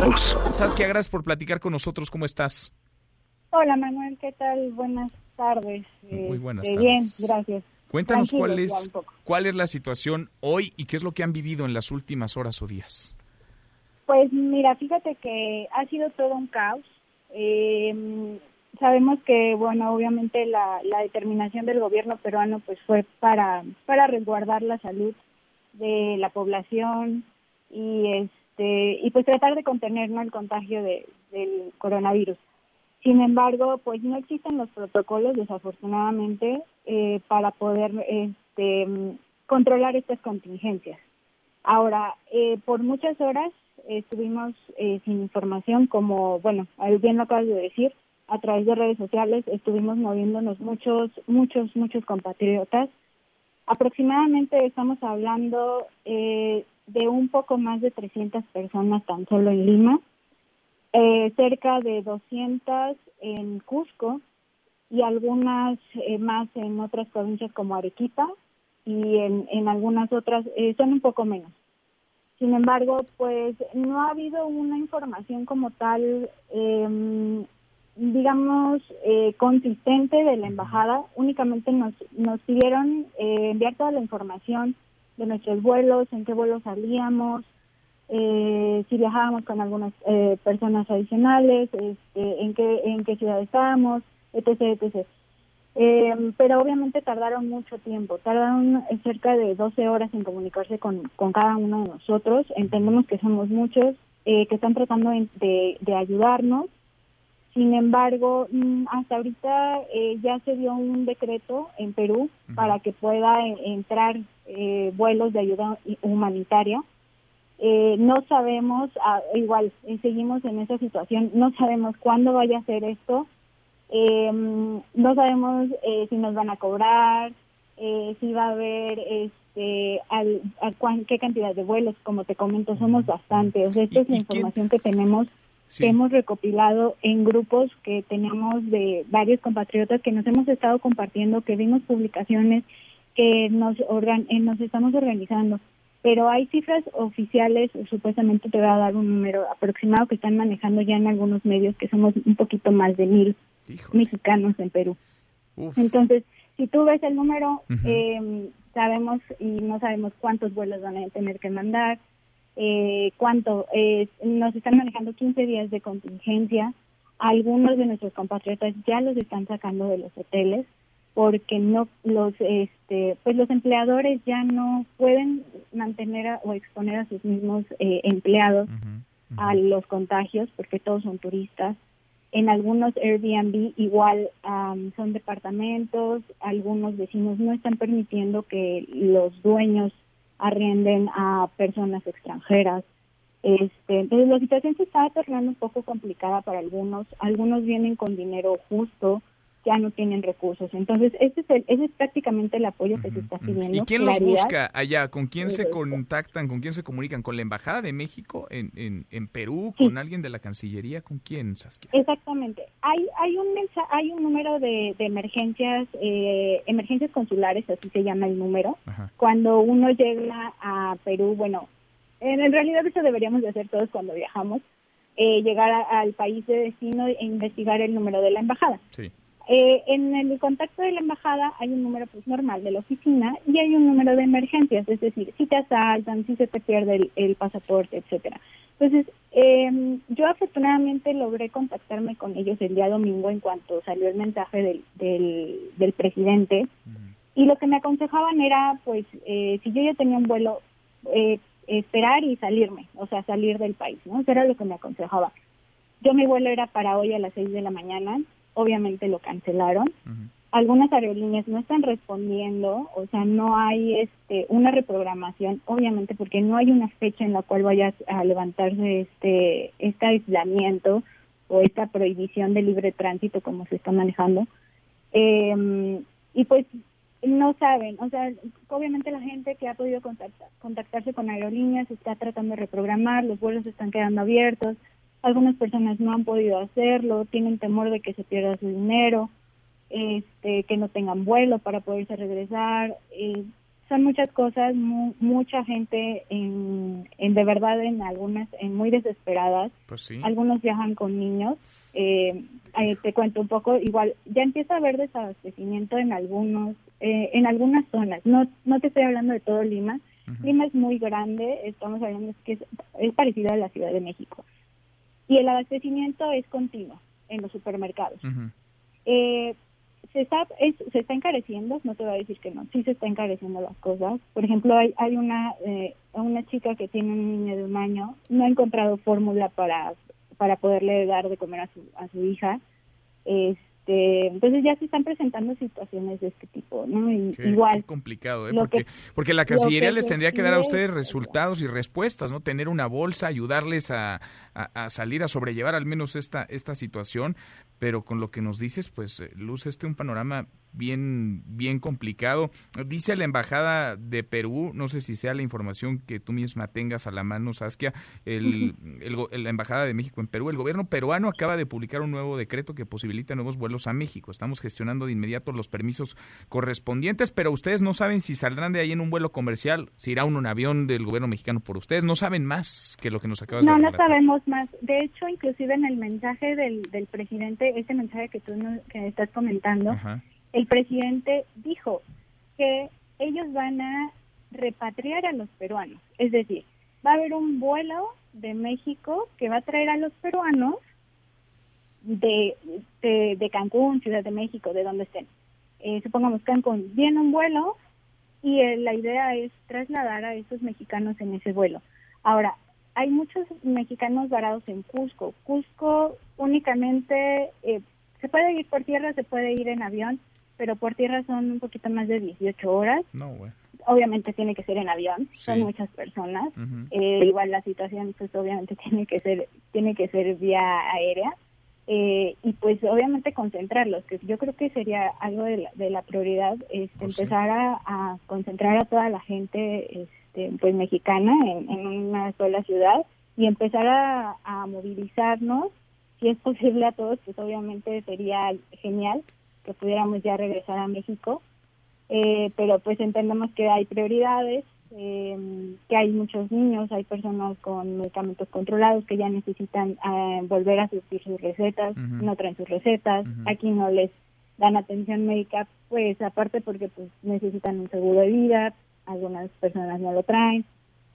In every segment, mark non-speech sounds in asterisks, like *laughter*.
nosotros. Saskia, gracias por platicar con nosotros. ¿Cómo estás? Hola Manuel, ¿qué tal? Buenas tardes. Muy buenas Este, tardes. Bien, gracias. Cuéntanos cuál es, cuál es la situación hoy y qué es lo que han vivido en las últimas horas o días. Pues mira, fíjate que ha sido todo un caos. Eh, sabemos que, bueno, obviamente la, la determinación del gobierno peruano pues fue para, para resguardar la salud de la población y este y pues tratar de contener el contagio de, del coronavirus. Sin embargo, pues no existen los protocolos, desafortunadamente, eh, para poder este, controlar estas contingencias. Ahora, eh, por muchas horas estuvimos eh, sin información, como, bueno, bien lo acabas de decir, a través de redes sociales estuvimos moviéndonos muchos, muchos, muchos compatriotas. Aproximadamente estamos hablando eh, de un poco más de 300 personas tan solo en Lima, eh, cerca de 200 en Cusco y algunas eh, más en otras provincias como Arequipa y en, en algunas otras eh, son un poco menos. Sin embargo, pues no ha habido una información como tal, eh, digamos, eh, consistente de la embajada. Únicamente nos, nos pidieron eh, enviar toda la información de nuestros vuelos, en qué vuelos salíamos, eh, si viajábamos con algunas eh, personas adicionales, este, en qué en qué ciudad estábamos, etc, etc. Eh, pero obviamente tardaron mucho tiempo, tardaron cerca de 12 horas en comunicarse con, con cada uno de nosotros. Entendemos que somos muchos eh, que están tratando de, de ayudarnos. Sin embargo, mm, hasta ahorita eh, ya se dio un decreto en Perú para que pueda eh, entrar eh, vuelos de ayuda humanitaria. Eh, no sabemos, ah, igual eh, seguimos en esa situación, no sabemos cuándo vaya a ser esto, eh, no sabemos eh, si nos van a cobrar, eh, si va a haber este, al, a cuán- qué cantidad de vuelos, como te comento, somos bastantes. O sea, esta ¿Y- es la información que tenemos, Sí. que hemos recopilado en grupos que tenemos de varios compatriotas que nos hemos estado compartiendo, que vimos publicaciones, que nos, organ eh, nos estamos organizando pero hay cifras oficiales, supuestamente te voy a dar un número aproximado que están manejando ya en algunos medios, que somos un poquito más de mil Híjole. mexicanos en Perú. Uf. Entonces, si tú ves el número, eh, sabemos y no sabemos cuántos vuelos van a tener que mandar, eh, cuánto, eh, nos están manejando 15 días de contingencia, algunos de nuestros compatriotas ya los están sacando de los hoteles porque no los este pues los empleadores ya no pueden mantener a- o exponer a sus mismos eh, empleados a los contagios porque todos son turistas. En algunos Airbnb igual am, son departamentos, algunos vecinos no están permitiendo que los dueños arrienden a personas extranjeras. Este, entonces la situación se está tornando un poco complicada para algunos. Algunos vienen con dinero justo, ya no tienen recursos. Entonces ese es, el, ese es prácticamente el apoyo que se está pidiendo. ¿Y quién los busca allá? ¿Con quién se contactan? ¿Con quién se comunican? ¿Con la Embajada de México en, en, en Perú? Sí. ¿Con alguien de la Cancillería? ¿Con quién, Saskia? Exactamente. Hay hay un hay un número de, de emergencias eh, emergencias consulares, así se llama el número. Ajá. Cuando uno llega a Perú, bueno, en, en realidad eso deberíamos de hacer todos cuando viajamos, eh, llegar a- al país de destino e investigar el número de la embajada. Sí. Eh, en el contacto de la embajada hay un número pues normal de la oficina y hay un número de emergencias, es decir, si te asaltan, si se te pierde el, el pasaporte, etcétera. Entonces, eh, yo afortunadamente logré contactarme con ellos el día domingo en cuanto salió el mensaje del, del, del presidente y lo que me aconsejaban era, pues, eh, si yo ya tenía un vuelo, eh, esperar y salirme, o sea, salir del país, ¿no? Eso era lo que me aconsejaba. Yo mi vuelo era para hoy a las 6 de la mañana, obviamente lo cancelaron. Ujú. Algunas aerolíneas no están respondiendo, o sea, no hay este una reprogramación, obviamente porque no hay una fecha en la cual vaya a levantarse este este aislamiento o esta prohibición de libre tránsito como se está manejando. Eh, y pues no saben, o sea, obviamente la gente que ha podido contactar- contactarse con aerolíneas está tratando de reprogramar, los vuelos están quedando abiertos, algunas personas no han podido hacerlo, tienen temor de que se pierda su dinero, este, que no tengan vuelo para poderse regresar, eh, son muchas cosas, mu- mucha gente en, en de verdad en algunas, en muy desesperadas. Pues sí. Algunos viajan con niños. Eh, te cuento un poco, igual ya empieza a haber desabastecimiento en algunos, eh, en algunas zonas. No, no te estoy hablando de todo Lima. Lima es muy grande, estamos hablando que es, es parecido a la Ciudad de México. Y el abastecimiento es continuo en los supermercados. eh, se está se está encareciendo, no te voy a decir que no, sí se está encareciendo las cosas. Por ejemplo, hay, hay una eh, una chica que tiene un niño de un año, no ha encontrado fórmula para para poderle dar de comer a su a su hija. Este, entonces ya se están presentando situaciones de este tipo, ¿no? igual. complicado, ¿eh? Porque, porque la Cancillería les tendría que dar a ustedes resultados y respuestas, ¿no? Tener una bolsa, ayudarles a, a, salir a sobrellevar al menos esta, esta situación, pero con lo que nos dices, pues eh, luce este un panorama bien, bien complicado. Dice la Embajada de Perú, no sé si sea la información que tú misma tengas a la mano, Saskia, el, la Embajada de México en Perú, el gobierno peruano acaba de publicar un nuevo decreto que posibilita nuevos vuelos a México. Estamos gestionando de inmediato los permisos correspondientes, pero ustedes no saben si saldrán de ahí en un vuelo comercial, si irá uno en avión del gobierno mexicano por ustedes, no saben más que lo que nos acabas de decir. No, no sabemos más. De hecho, inclusive en el mensaje del, del presidente, ese mensaje que tú que estás comentando, el presidente dijo que ellos van a repatriar a los peruanos. Es decir, va a haber un vuelo de México que va a traer a los peruanos de, de, Cancún, Ciudad de México, de donde estén. Eh, supongamos Cancún, viene un vuelo y eh, la idea es trasladar a esos mexicanos en ese vuelo. Ahora, hay muchos mexicanos varados en Cusco. Cusco únicamente eh, se puede ir por tierra, se puede ir en avión, pero por tierra son un poquito más de 18 horas. No, güey. Obviamente tiene que ser en avión, son muchas personas. Eh, igual la situación, pues obviamente *laughs* tiene que ser, tiene que ser vía aérea. Eh, y pues obviamente concentrarlos, que yo creo que sería algo de la, de la prioridad, es pues empezar a, concentrar a toda la gente este, pues mexicana en, una sola ciudad y empezar a, a movilizarnos, si es *laughs* posible a todos, pues obviamente sería genial, que pudiéramos ya regresar a México, eh, pero pues entendemos que hay prioridades, eh, que hay muchos niños, hay personas con medicamentos controlados que ya necesitan eh, volver a surtir sus recetas, no traen sus recetas, aquí no les dan atención médica, pues aparte porque pues necesitan un seguro de vida, algunas personas no lo traen,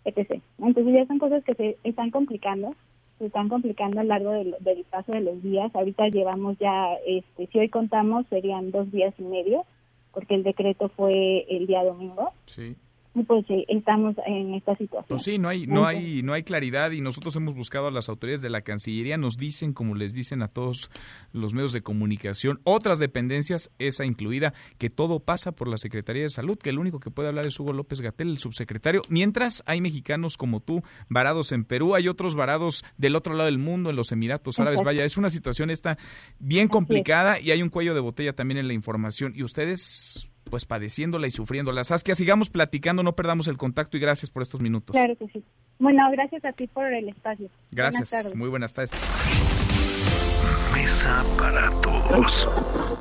etc. Entonces ya son cosas que se están complicando se están complicando a lo largo del, paso de los días. Ahorita llevamos ya, este, si hoy contamos, serían dos días y medio, porque el decreto fue el día domingo. Sí pues estamos en esta situación. Pues sí, no hay, no hay, no hay claridad y nosotros hemos buscado a las autoridades de la Cancillería, nos dicen, como les dicen a todos los medios de comunicación, otras dependencias, esa incluida, que todo pasa por la Secretaría de Salud, que el único que puede hablar es Hugo López Gatel, el subsecretario, mientras hay mexicanos como tú varados en Perú, hay otros varados del otro lado del mundo, en los Emiratos Árabes, vaya, es una situación esta bien complicada y hay un cuello de botella también en la información. Y ustedes pues padeciéndola y sufriéndola. Saskia, sigamos platicando, no perdamos el contacto y gracias por estos minutos. Claro que sí. Bueno, gracias a ti por el espacio. Gracias, muy buenas tardes. Mesa para todos.